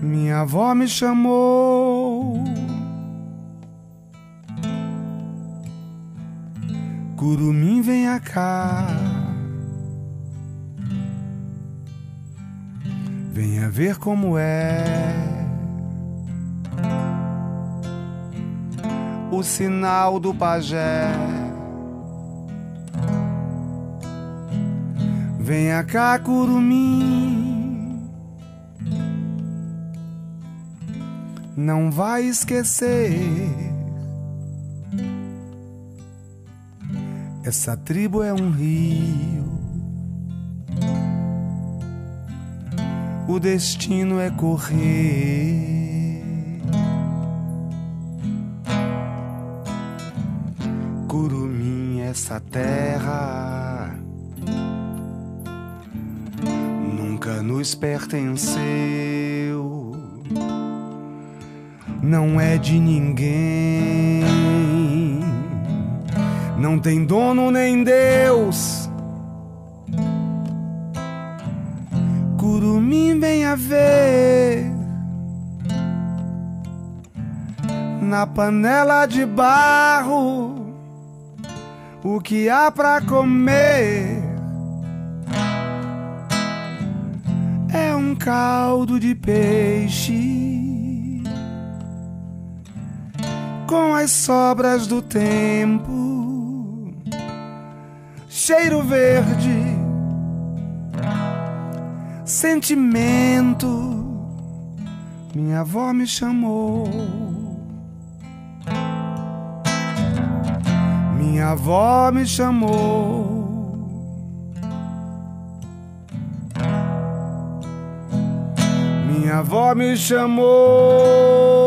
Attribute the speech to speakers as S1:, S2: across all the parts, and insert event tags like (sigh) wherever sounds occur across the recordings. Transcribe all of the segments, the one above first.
S1: Minha avó me chamou. Curumim, venha cá. Venha ver como é. O sinal do pajé. Venha cá, curumim. Não vai esquecer. Essa tribo é um rio. O destino é correr. Curumim, essa terra nunca nos pertenceu. Não é de ninguém não tem dono nem Deus. Curumim venha ver na panela de barro o que há pra comer. É um caldo de peixe com as sobras do tempo cheiro verde, sentimento. Minha avó me chamou. Minha avó me chamou. Minha avó me chamou.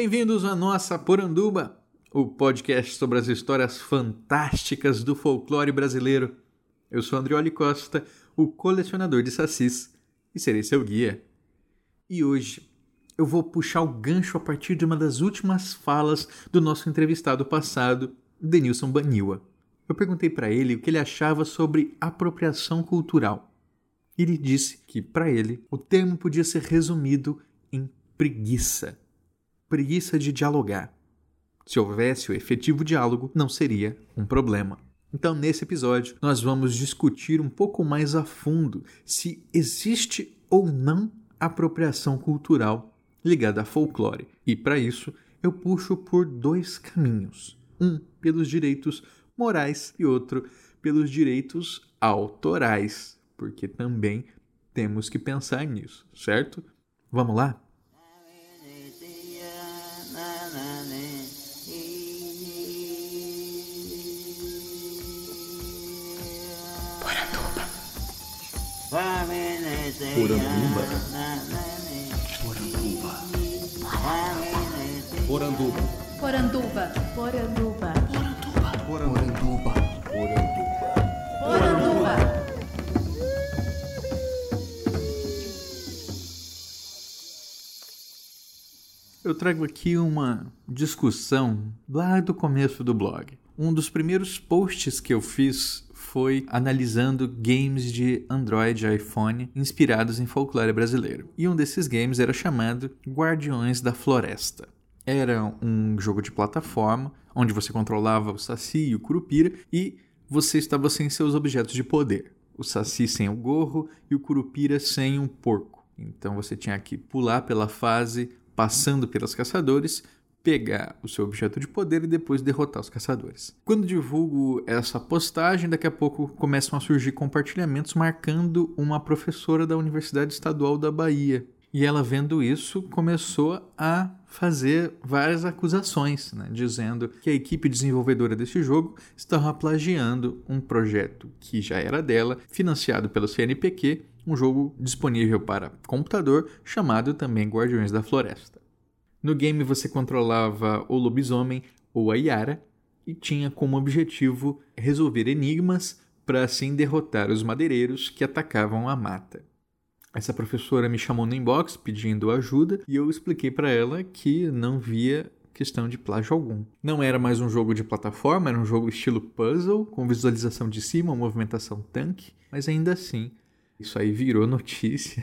S2: Bem-vindos à nossa Poranduba, o podcast sobre as histórias fantásticas do folclore brasileiro. Eu sou Andrioli Costa, o colecionador de sacis, e serei seu guia. E hoje eu vou puxar o gancho a partir de uma das últimas falas do nosso entrevistado passado, Denilson Baniwa. Eu perguntei para ele o que ele achava sobre apropriação cultural. Ele disse que, para ele, o termo podia ser resumido em preguiça preguiça de dialogar. Se houvesse o efetivo diálogo, não seria um problema. Então, nesse episódio, nós vamos discutir um pouco mais a fundo se existe ou não apropriação cultural ligada a folclore. E para isso, eu puxo por dois caminhos: um pelos direitos morais e outro pelos direitos autorais, porque também temos que pensar nisso, certo? Vamos lá?
S3: Poranduba. Poranduba.
S4: Poranduba.
S5: Poranduba.
S3: Poranduba.
S4: Poranduba. Poranduba.
S2: Eu trago aqui uma discussão lá do começo do blog. Um dos primeiros posts que eu fiz foi analisando games de Android e iPhone inspirados em folclore brasileiro. E um desses games era chamado Guardiões da Floresta. Era um jogo de plataforma onde você controlava o Saci e o Curupira e você estava sem seus objetos de poder. O Saci sem o gorro e o Curupira sem um porco. Então você tinha que pular pela fase passando pelos caçadores pegar o seu objeto de poder e depois derrotar os caçadores. Quando divulgo essa postagem, daqui a pouco começam a surgir compartilhamentos marcando uma professora da Universidade Estadual da Bahia. E ela, vendo isso, começou a fazer várias acusações, né, dizendo que a equipe desenvolvedora desse jogo estava plagiando um projeto que já era dela, financiado pelo CNPq, um jogo disponível para computador chamado também Guardiões da Floresta. No game você controlava o lobisomem ou a Yara e tinha como objetivo resolver enigmas para assim derrotar os madeireiros que atacavam a mata. Essa professora me chamou no inbox pedindo ajuda e eu expliquei para ela que não via questão de plágio algum. Não era mais um jogo de plataforma, era um jogo estilo puzzle, com visualização de cima, movimentação tanque, mas ainda assim isso aí virou notícia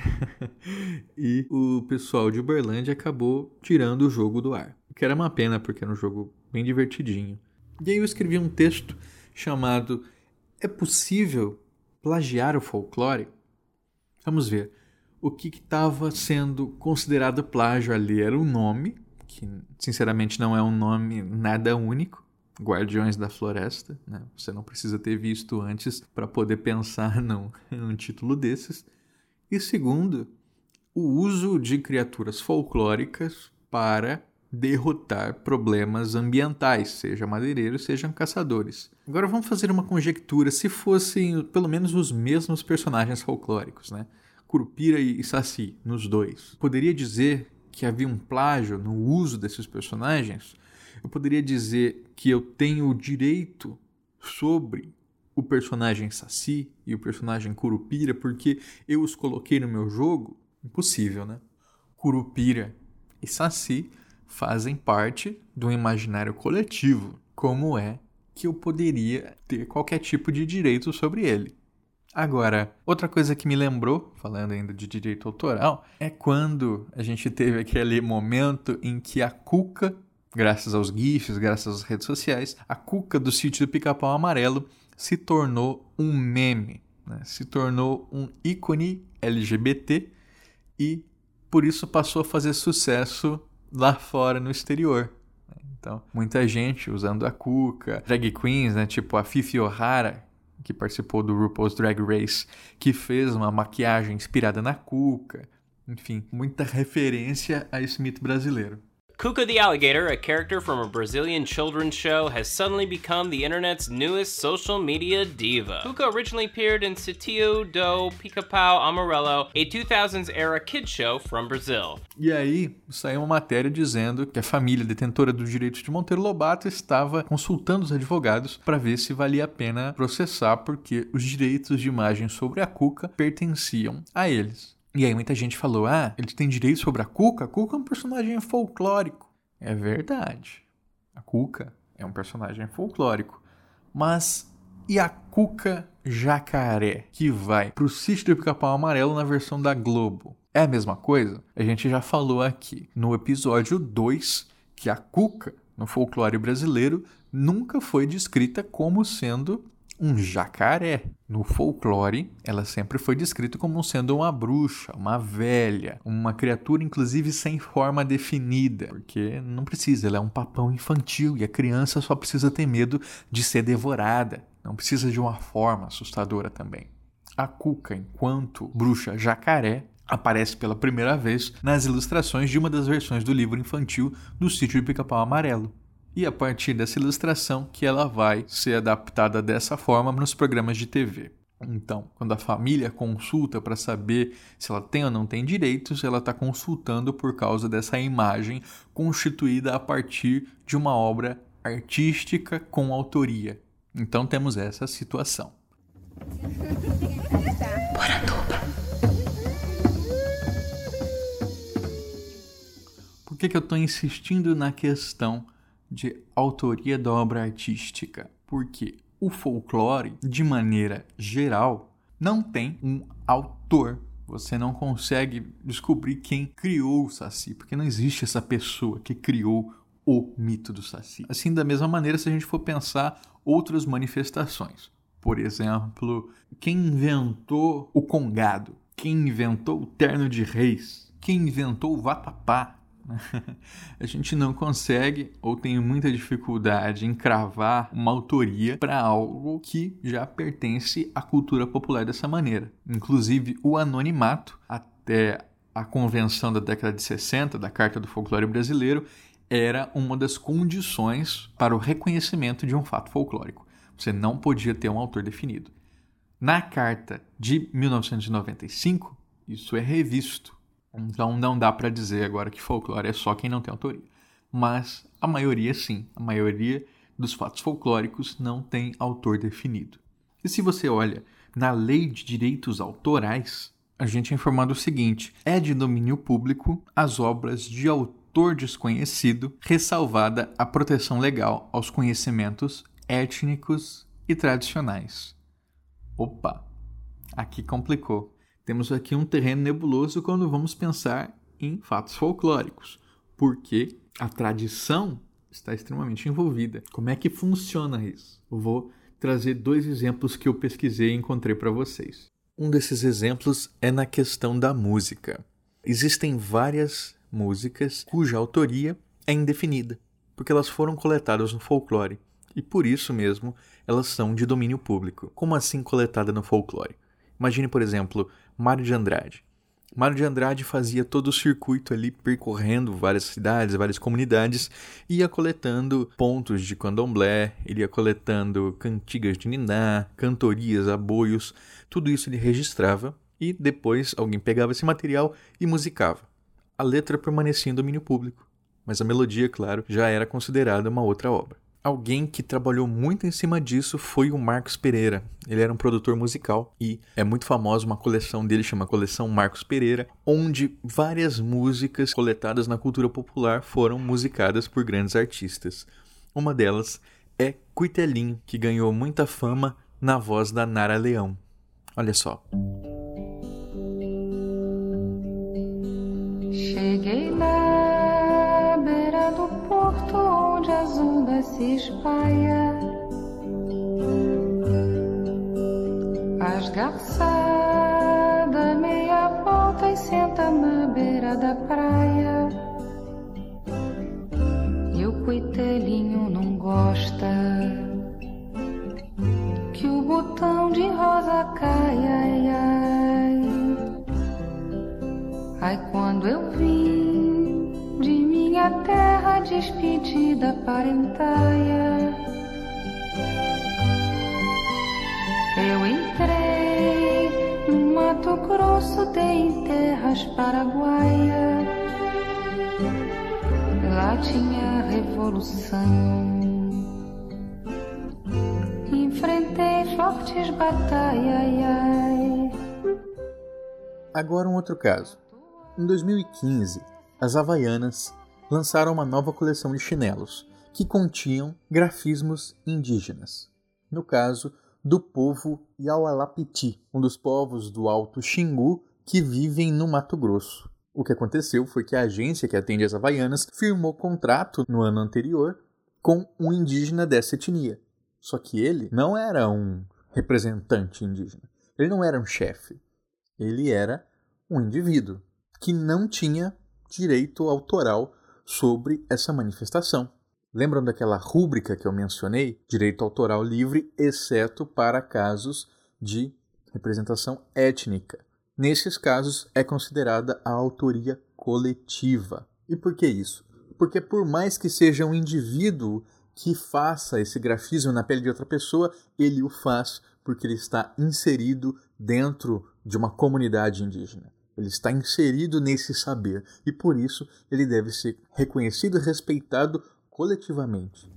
S2: (laughs) e o pessoal de Uberlândia acabou tirando o jogo do ar. O que era uma pena porque era um jogo bem divertidinho. E aí eu escrevi um texto chamado É possível plagiar o folclore? Vamos ver. O que estava sendo considerado plágio ali era o nome, que sinceramente não é um nome nada único. Guardiões da Floresta, né? Você não precisa ter visto antes para poder pensar (laughs) num, num título desses. E segundo, o uso de criaturas folclóricas para derrotar problemas ambientais, seja madeireiros, sejam caçadores. Agora vamos fazer uma conjectura se fossem pelo menos os mesmos personagens folclóricos, né? Curupira e Saci, nos dois. Poderia dizer que havia um plágio no uso desses personagens? Eu poderia dizer que eu tenho o direito sobre o personagem Saci e o personagem Curupira porque eu os coloquei no meu jogo? Impossível, né? Curupira e Saci fazem parte do imaginário coletivo, como é que eu poderia ter qualquer tipo de direito sobre ele. Agora, outra coisa que me lembrou, falando ainda de direito autoral, é quando a gente teve aquele momento em que a Cuca, graças aos GIFs, graças às redes sociais, a Cuca do sítio do Pica-Pau Amarelo se tornou um meme, né? se tornou um ícone LGBT e por isso passou a fazer sucesso lá fora no exterior. Então, muita gente usando a Cuca, drag queens, né, tipo a Fifi O'Hara, que participou do RuPaul's Drag Race, que fez uma maquiagem inspirada na Cuca. Enfim, muita referência a esse mito brasileiro.
S6: Kuka the alligator, a character from a Brazilian children's show, has suddenly become the internet's newest social media diva. Kuka originally appeared in Sitio do Pica-Pau Amarelo, a 2000s era kid show from Brazil.
S2: E aí saiu uma matéria dizendo que a família detentora dos direitos de Monteiro Lobato estava consultando os advogados para ver se valia a pena processar, porque os direitos de imagem sobre a Cuca pertenciam a eles. E aí muita gente falou: ah, eles têm direito sobre a Cuca? A Cuca é um personagem folclórico. É verdade. A Cuca é um personagem folclórico. Mas e a Cuca Jacaré, que vai pro sítio do Pica-Pau Amarelo na versão da Globo? É a mesma coisa? A gente já falou aqui no episódio 2 que a Cuca, no folclore brasileiro, nunca foi descrita como sendo um jacaré. No folclore, ela sempre foi descrita como sendo uma bruxa, uma velha, uma criatura inclusive sem forma definida, porque não precisa, ela é um papão infantil e a criança só precisa ter medo de ser devorada, não precisa de uma forma assustadora também. A Cuca, enquanto bruxa jacaré, aparece pela primeira vez nas ilustrações de uma das versões do livro infantil do Sítio de Pica-Pau Amarelo e a partir dessa ilustração que ela vai ser adaptada dessa forma nos programas de TV. Então, quando a família consulta para saber se ela tem ou não tem direitos, ela está consultando por causa dessa imagem constituída a partir de uma obra artística com autoria. Então temos essa situação. Por que, que eu estou insistindo na questão de autoria da obra artística, porque o folclore, de maneira geral, não tem um autor. Você não consegue descobrir quem criou o Saci, porque não existe essa pessoa que criou o mito do Saci. Assim, da mesma maneira, se a gente for pensar outras manifestações. Por exemplo, quem inventou o congado? Quem inventou o terno de reis? Quem inventou o vatapá? (laughs) a gente não consegue ou tem muita dificuldade em cravar uma autoria para algo que já pertence à cultura popular dessa maneira. Inclusive, o anonimato, até a convenção da década de 60 da Carta do Folclore Brasileiro, era uma das condições para o reconhecimento de um fato folclórico. Você não podia ter um autor definido. Na Carta de 1995, isso é revisto então não dá para dizer agora que folclore é só quem não tem autoria. Mas a maioria sim, a maioria dos fatos folclóricos não tem autor definido. E se você olha na lei de direitos autorais, a gente é informado o seguinte: é de domínio público as obras de autor desconhecido, ressalvada a proteção legal aos conhecimentos étnicos e tradicionais. Opa, aqui complicou. Temos aqui um terreno nebuloso quando vamos pensar em fatos folclóricos, porque a tradição está extremamente envolvida. Como é que funciona isso? Eu vou trazer dois exemplos que eu pesquisei e encontrei para vocês. Um desses exemplos é na questão da música. Existem várias músicas cuja autoria é indefinida, porque elas foram coletadas no folclore e por isso mesmo elas são de domínio público. Como assim coletada no folclore? Imagine, por exemplo, Mário de Andrade. Mário de Andrade fazia todo o circuito ali, percorrendo várias cidades, várias comunidades, ia coletando pontos de candomblé, ele ia coletando cantigas de niná, cantorias, aboios, tudo isso ele registrava e depois alguém pegava esse material e musicava. A letra permanecia em domínio público, mas a melodia, claro, já era considerada uma outra obra. Alguém que trabalhou muito em cima disso foi o Marcos Pereira. Ele era um produtor musical e é muito famosa uma coleção dele chama Coleção Marcos Pereira, onde várias músicas coletadas na cultura popular foram musicadas por grandes artistas. Uma delas é Cuitelinho, que ganhou muita fama na voz da Nara Leão. Olha só.
S7: Cheguei se espalha. As garçada meia volta e senta na beira da praia. E o coitelinho não gosta que o botão de rosa caia. Ai, ai. Ai, quando eu vim minha terra despedida parentaia, eu entrei no Mato Grosso, dei em terras paraguaia. Lá tinha a revolução. Enfrentei fortes batalhas.
S2: Agora um outro caso. Em 2015, as Havaianas lançaram uma nova coleção de chinelos que continham grafismos indígenas. No caso, do povo Yaualapiti, um dos povos do Alto Xingu que vivem no Mato Grosso. O que aconteceu foi que a agência que atende as Havaianas firmou contrato no ano anterior com um indígena dessa etnia. Só que ele não era um representante indígena. Ele não era um chefe. Ele era um indivíduo que não tinha direito autoral sobre essa manifestação. Lembram daquela rúbrica que eu mencionei? Direito autoral livre, exceto para casos de representação étnica. Nesses casos é considerada a autoria coletiva. E por que isso? Porque por mais que seja um indivíduo que faça esse grafismo na pele de outra pessoa, ele o faz porque ele está inserido dentro de uma comunidade indígena. Ele está inserido nesse saber e por isso ele deve ser reconhecido e respeitado coletivamente.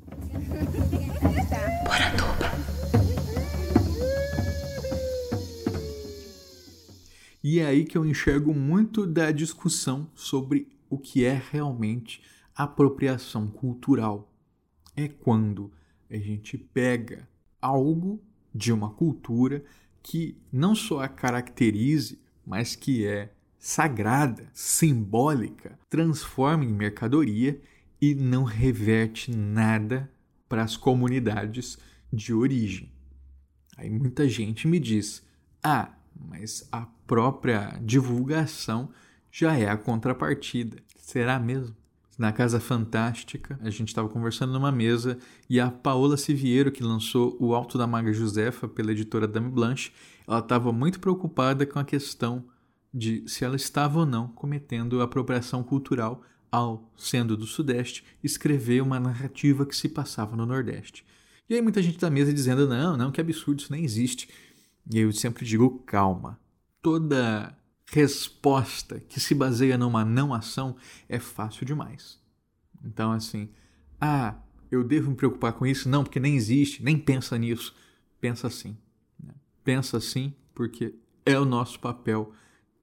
S2: E é aí que eu enxergo muito da discussão sobre o que é realmente apropriação cultural. É quando a gente pega algo de uma cultura que não só a caracterize, mas que é sagrada, simbólica, transforma em mercadoria e não reverte nada para as comunidades de origem. Aí muita gente me diz: ah, mas a própria divulgação já é a contrapartida. Será mesmo? Na Casa Fantástica, a gente estava conversando numa mesa e a Paola Siviero, que lançou O Alto da Maga Josefa pela editora Dame Blanche, ela estava muito preocupada com a questão de se ela estava ou não cometendo apropriação cultural ao, sendo do Sudeste, escrever uma narrativa que se passava no Nordeste. E aí muita gente da mesa dizendo, não, não, que absurdo, isso nem existe. E eu sempre digo, calma. Toda resposta que se baseia numa não ação é fácil demais. Então, assim, ah, eu devo me preocupar com isso? Não, porque nem existe, nem pensa nisso. Pensa assim. Né? Pensa assim porque é o nosso papel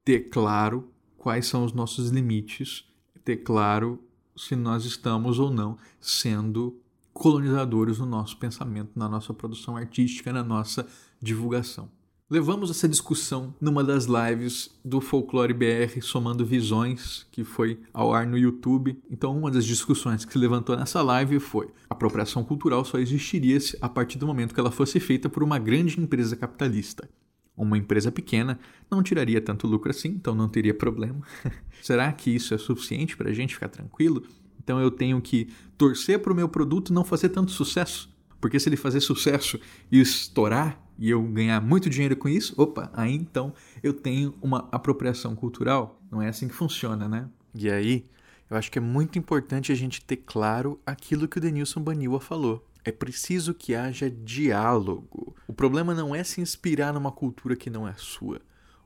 S2: ter claro quais são os nossos limites, ter claro se nós estamos ou não sendo colonizadores no nosso pensamento, na nossa produção artística, na nossa divulgação. Levamos essa discussão numa das lives do Folclore BR Somando Visões, que foi ao ar no YouTube. Então, uma das discussões que se levantou nessa live foi: a apropriação cultural só existiria a partir do momento que ela fosse feita por uma grande empresa capitalista. Uma empresa pequena não tiraria tanto lucro assim, então não teria problema. (laughs) Será que isso é suficiente para a gente ficar tranquilo? Então eu tenho que torcer para o meu produto não fazer tanto sucesso. Porque se ele fazer sucesso e estourar e eu ganhar muito dinheiro com isso, opa, aí então eu tenho uma apropriação cultural. Não é assim que funciona, né? E aí, eu acho que é muito importante a gente ter claro aquilo que o Denilson Baniwa falou. É preciso que haja diálogo. O problema não é se inspirar numa cultura que não é sua.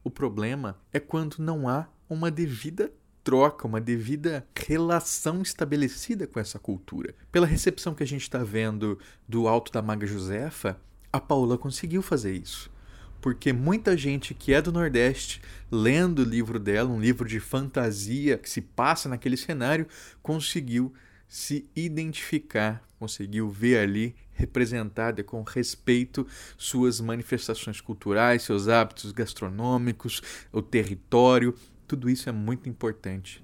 S2: O problema é quando não há uma devida troca, uma devida relação estabelecida com essa cultura. Pela recepção que a gente está vendo do Alto da Maga Josefa, a Paula conseguiu fazer isso. Porque muita gente que é do Nordeste, lendo o livro dela, um livro de fantasia que se passa naquele cenário, conseguiu se identificar, conseguiu ver ali representada com respeito suas manifestações culturais, seus hábitos gastronômicos, o território, tudo isso é muito importante.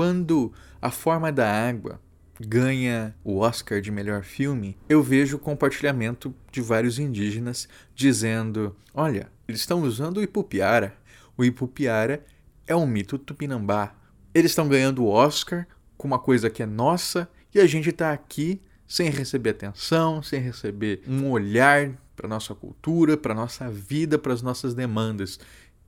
S2: Quando A Forma da Água ganha o Oscar de melhor filme, eu vejo o compartilhamento de vários indígenas dizendo: olha, eles estão usando o Ipupiara. O Ipupiara é um mito tupinambá. Eles estão ganhando o Oscar com uma coisa que é nossa e a gente está aqui sem receber atenção, sem receber um olhar para nossa cultura, para nossa vida, para as nossas demandas.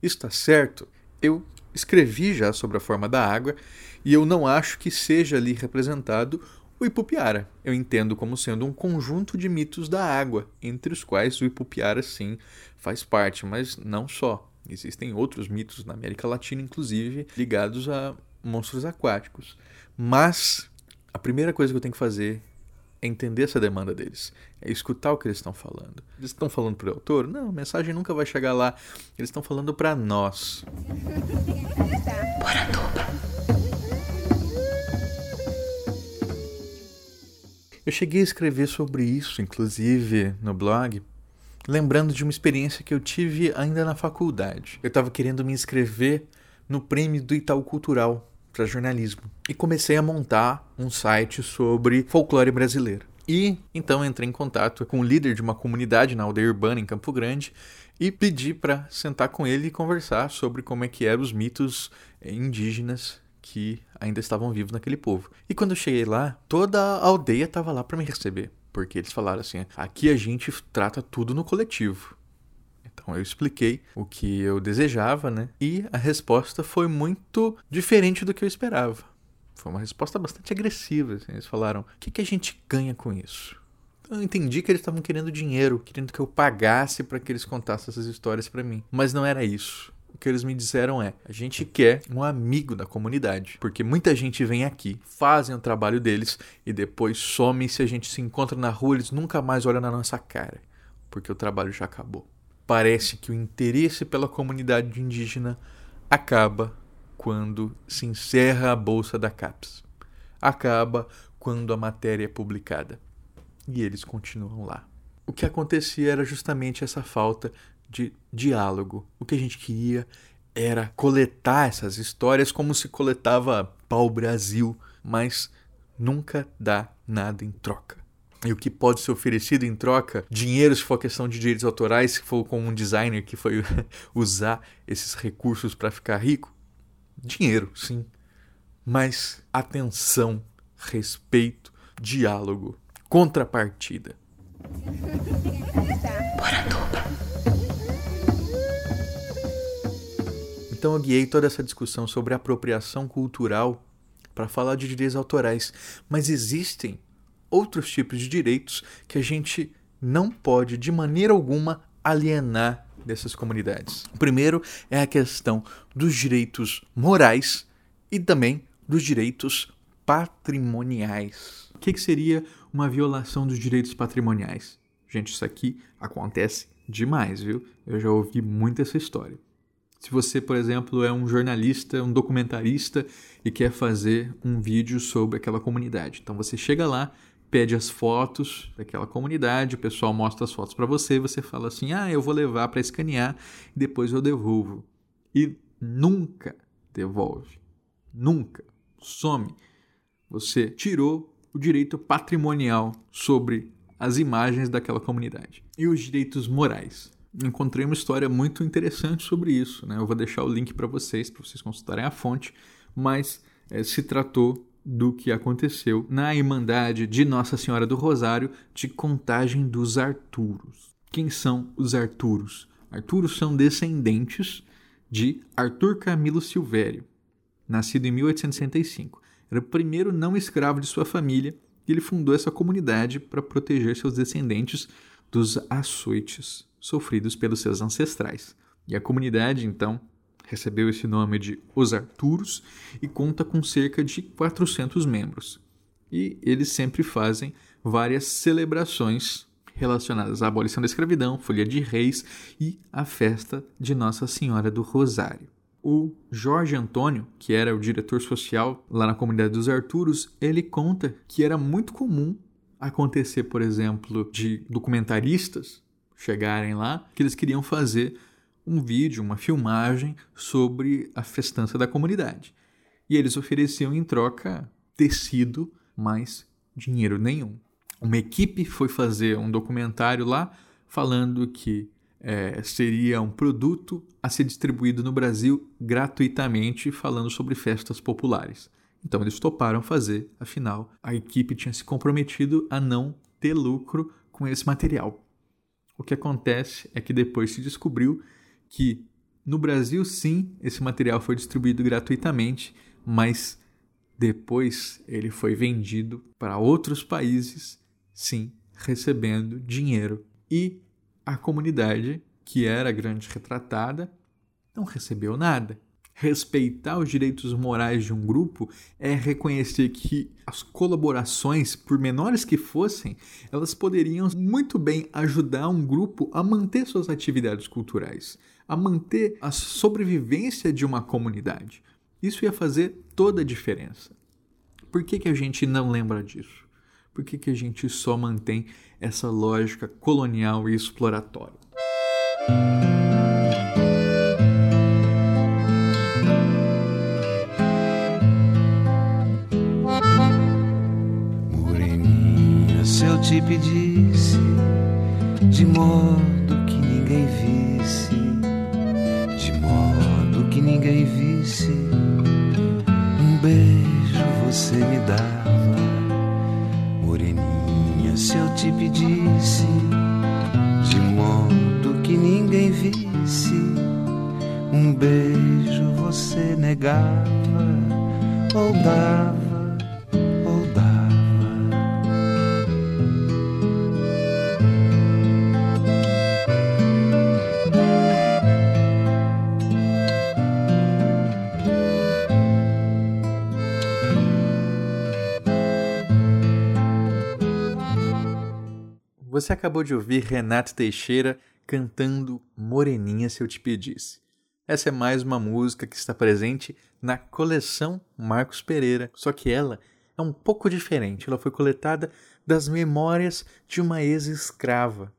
S2: Isso está certo? Eu escrevi já sobre a forma da água e eu não acho que seja ali representado o Ipupiara. Eu entendo como sendo um conjunto de mitos da água, entre os quais o Ipupiara sim faz parte, mas não só. Existem outros mitos na América Latina, inclusive, ligados a monstros aquáticos. Mas a primeira coisa que eu tenho que fazer é entender essa demanda deles, é escutar o que eles estão falando. Eles estão falando para o autor? Não, a mensagem nunca vai chegar lá. Eles estão falando para nós. Eu cheguei a escrever sobre isso, inclusive, no blog, lembrando de uma experiência que eu tive ainda na faculdade. Eu estava querendo me inscrever no prêmio do Itaú Cultural, para jornalismo e comecei a montar um site sobre folclore brasileiro. E então entrei em contato com o líder de uma comunidade na aldeia urbana em Campo Grande e pedi para sentar com ele e conversar sobre como é que eram os mitos indígenas que ainda estavam vivos naquele povo. E quando eu cheguei lá, toda a aldeia estava lá para me receber, porque eles falaram assim: aqui a gente trata tudo no coletivo. Então eu expliquei o que eu desejava, né? E a resposta foi muito diferente do que eu esperava. Foi uma resposta bastante agressiva. Assim. Eles falaram: o que, que a gente ganha com isso? Eu entendi que eles estavam querendo dinheiro, querendo que eu pagasse para que eles contassem essas histórias para mim. Mas não era isso. O que eles me disseram é: a gente quer um amigo da comunidade. Porque muita gente vem aqui, fazem o trabalho deles e depois some. E se a gente se encontra na rua, eles nunca mais olham na nossa cara. Porque o trabalho já acabou parece que o interesse pela comunidade indígena acaba quando se encerra a bolsa da CAPES. Acaba quando a matéria é publicada. E eles continuam lá. O que acontecia era justamente essa falta de diálogo. O que a gente queria era coletar essas histórias como se coletava pau-brasil, mas nunca dá nada em troca e o que pode ser oferecido em troca, dinheiro se for questão de direitos autorais, se for com um designer que foi (laughs) usar esses recursos para ficar rico, dinheiro, sim. Mas atenção, respeito, diálogo, contrapartida. Então eu guiei toda essa discussão sobre apropriação cultural para falar de direitos autorais, mas existem outros tipos de direitos que a gente não pode, de maneira alguma, alienar dessas comunidades. O primeiro é a questão dos direitos morais e também dos direitos patrimoniais. O que, que seria uma violação dos direitos patrimoniais? Gente, isso aqui acontece demais, viu? Eu já ouvi muito essa história. Se você, por exemplo, é um jornalista, um documentarista e quer fazer um vídeo sobre aquela comunidade. Então você chega lá, pede as fotos daquela comunidade, o pessoal mostra as fotos para você, você fala assim: "Ah, eu vou levar para escanear e depois eu devolvo". E nunca devolve. Nunca some. Você tirou o direito patrimonial sobre as imagens daquela comunidade. E os direitos morais. Encontrei uma história muito interessante sobre isso. Né? Eu vou deixar o link para vocês, para vocês consultarem a fonte, mas é, se tratou do que aconteceu na Irmandade de Nossa Senhora do Rosário de Contagem dos Arturos. Quem são os Arturos? Arturos são descendentes de Arthur Camilo Silvério, nascido em 1865. Era o primeiro não escravo de sua família e ele fundou essa comunidade para proteger seus descendentes dos açoites sofridos pelos seus ancestrais. E a comunidade, então, recebeu esse nome de Os Arturos e conta com cerca de 400 membros. E eles sempre fazem várias celebrações relacionadas à abolição da escravidão, Folha de Reis e a festa de Nossa Senhora do Rosário. O Jorge Antônio, que era o diretor social lá na comunidade dos Arturos, ele conta que era muito comum acontecer, por exemplo, de documentaristas chegarem lá que eles queriam fazer um vídeo, uma filmagem sobre a festança da comunidade. E eles ofereciam em troca tecido, mas dinheiro nenhum uma equipe foi fazer um documentário lá falando que é, seria um produto a ser distribuído no Brasil gratuitamente, falando sobre festas populares. Então eles toparam fazer, afinal, a equipe tinha se comprometido a não ter lucro com esse material. O que acontece é que depois se descobriu que no Brasil, sim, esse material foi distribuído gratuitamente, mas depois ele foi vendido para outros países sim, recebendo dinheiro. E a comunidade, que era grande retratada, não recebeu nada. Respeitar os direitos morais de um grupo é reconhecer que as colaborações, por menores que fossem, elas poderiam muito bem ajudar um grupo a manter suas atividades culturais, a manter a sobrevivência de uma comunidade. Isso ia fazer toda a diferença. Por que, que a gente não lembra disso? por que, que a gente só mantém essa lógica colonial e exploratória?
S8: Pedisse de modo que ninguém visse, de modo que ninguém visse, um beijo você me dá se eu te pedisse de modo que ninguém visse. Um beijo você negava ou dava
S2: Você acabou de ouvir Renato Teixeira cantando Moreninha Se Eu Te Pedisse. Essa é mais uma música que está presente na coleção Marcos Pereira, só que ela é um pouco diferente. Ela foi coletada das memórias de uma ex-escrava.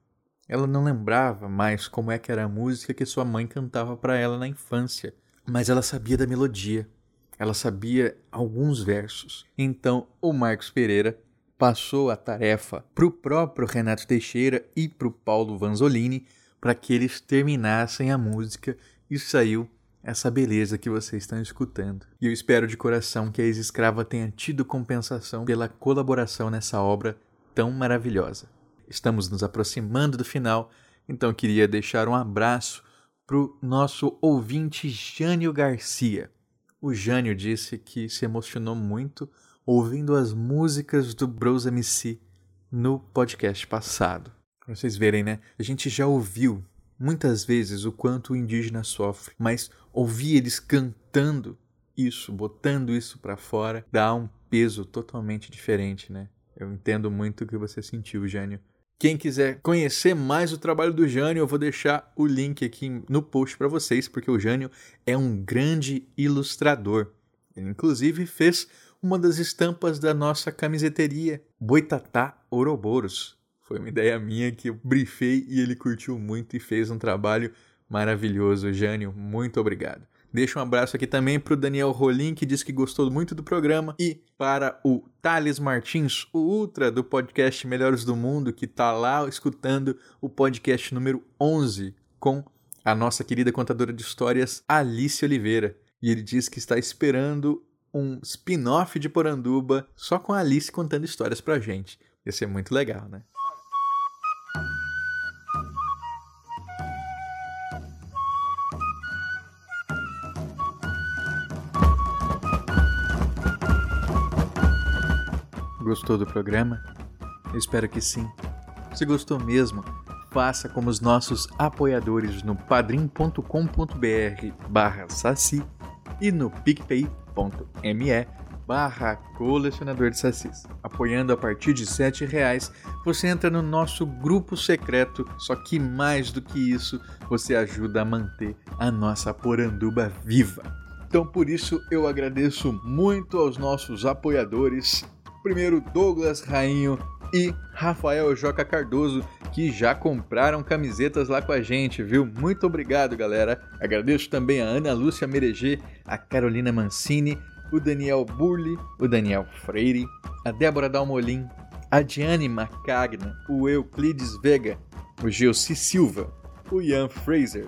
S2: Ela não lembrava mais como é que era a música que sua mãe cantava para ela na infância, mas ela sabia da melodia. Ela sabia alguns versos. Então, o Marcos Pereira passou a tarefa para o próprio Renato Teixeira e para o Paulo Vanzolini para que eles terminassem a música e saiu essa beleza que vocês estão escutando. E eu espero de coração que a ex-escrava tenha tido compensação pela colaboração nessa obra tão maravilhosa. Estamos nos aproximando do final, então queria deixar um abraço para o nosso ouvinte Jânio Garcia. O Jânio disse que se emocionou muito ouvindo as músicas do Bros MC no podcast passado. Pra vocês verem, né? A gente já ouviu muitas vezes o quanto o indígena sofre, mas ouvir eles cantando isso, botando isso para fora, dá um peso totalmente diferente, né? Eu entendo muito o que você sentiu, Gênio. Quem quiser conhecer mais o trabalho do Jânio, eu vou deixar o link aqui no post para vocês, porque o Jânio é um grande ilustrador. Ele, inclusive, fez uma das estampas da nossa camiseteria, Boitatá Ouroboros. Foi uma ideia minha que eu briefei e ele curtiu muito e fez um trabalho maravilhoso. Jânio, muito obrigado. Deixa um abraço aqui também para o Daniel Rolim, que disse que gostou muito do programa, e para o Thales Martins, o Ultra do podcast Melhores do Mundo, que está lá escutando o podcast número 11 com a nossa querida contadora de histórias, Alice Oliveira. E ele diz que está esperando um spin-off de Poranduba só com a Alice contando histórias pra gente. Ia ser muito legal, né? Gostou do programa? Eu espero que sim. Se gostou mesmo, faça como os nossos apoiadores no padrim.com.br barra saci e no picpay.me barra colecionador de sacis. Apoiando a partir de R$ reais, você entra no nosso grupo secreto, só que mais do que isso, você ajuda a manter a nossa poranduba viva. Então por isso eu agradeço muito aos nossos apoiadores Primeiro, Douglas Rainho e Rafael Joca Cardoso, que já compraram camisetas lá com a gente, viu? Muito obrigado, galera. Agradeço também a Ana Lúcia Mereger, a Carolina Mancini, o Daniel Burli, o Daniel Freire, a Débora Dalmolin, a Diane Macagna, o Euclides Vega, o Geossi Silva, o Ian Fraser,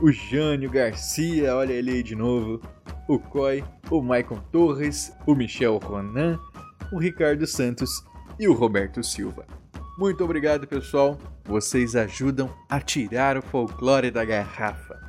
S2: o Jânio Garcia, olha ele aí de novo, o Coy, o Maicon Torres, o Michel Ronan, o Ricardo Santos e o Roberto Silva. Muito obrigado, pessoal. Vocês ajudam a tirar o folclore da garrafa.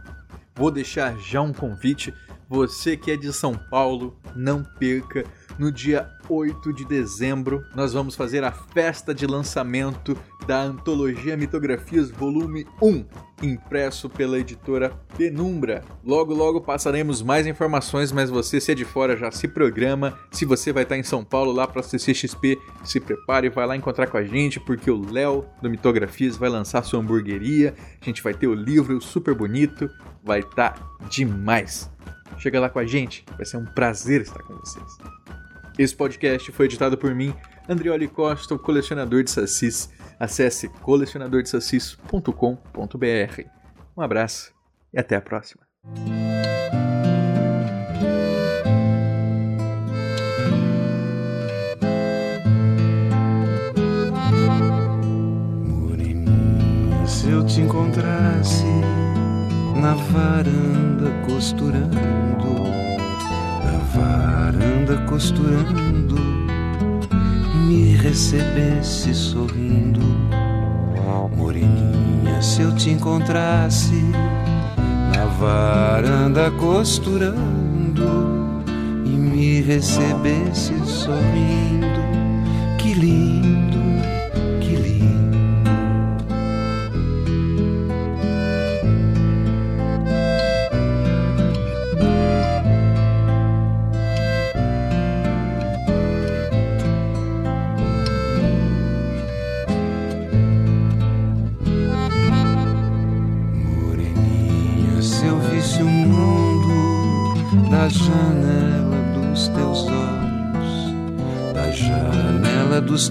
S2: Vou deixar já um convite. Você que é de São Paulo, não perca. No dia 8 de dezembro, nós vamos fazer a festa de lançamento da Antologia Mitografias Volume 1, impresso pela editora Penumbra. Logo, logo passaremos mais informações, mas você, se é de fora, já se programa. Se você vai estar em São Paulo lá para CCXP, se prepare, vai lá encontrar com a gente, porque o Léo do Mitografias vai lançar sua hamburgueria. A gente vai ter o livro super bonito, vai estar demais. Chega lá com a gente, vai ser um prazer estar com vocês. Esse podcast foi editado por mim, Andrioli Costa, o colecionador de sacis. Acesse colecionadordesacis.com.br. Um abraço e até a próxima.
S8: Se eu te encontrasse na varanda costurando, na varanda costurando, me recebesse sorrindo. Moreninha, se eu te encontrasse na varanda costurando e me recebesse sorrindo, que lindo,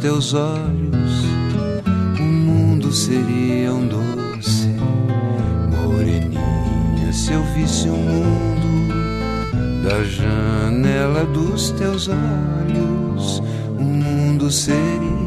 S8: teus olhos, o mundo seria um doce. Moreninha, se eu visse o mundo da janela dos teus olhos, o mundo seria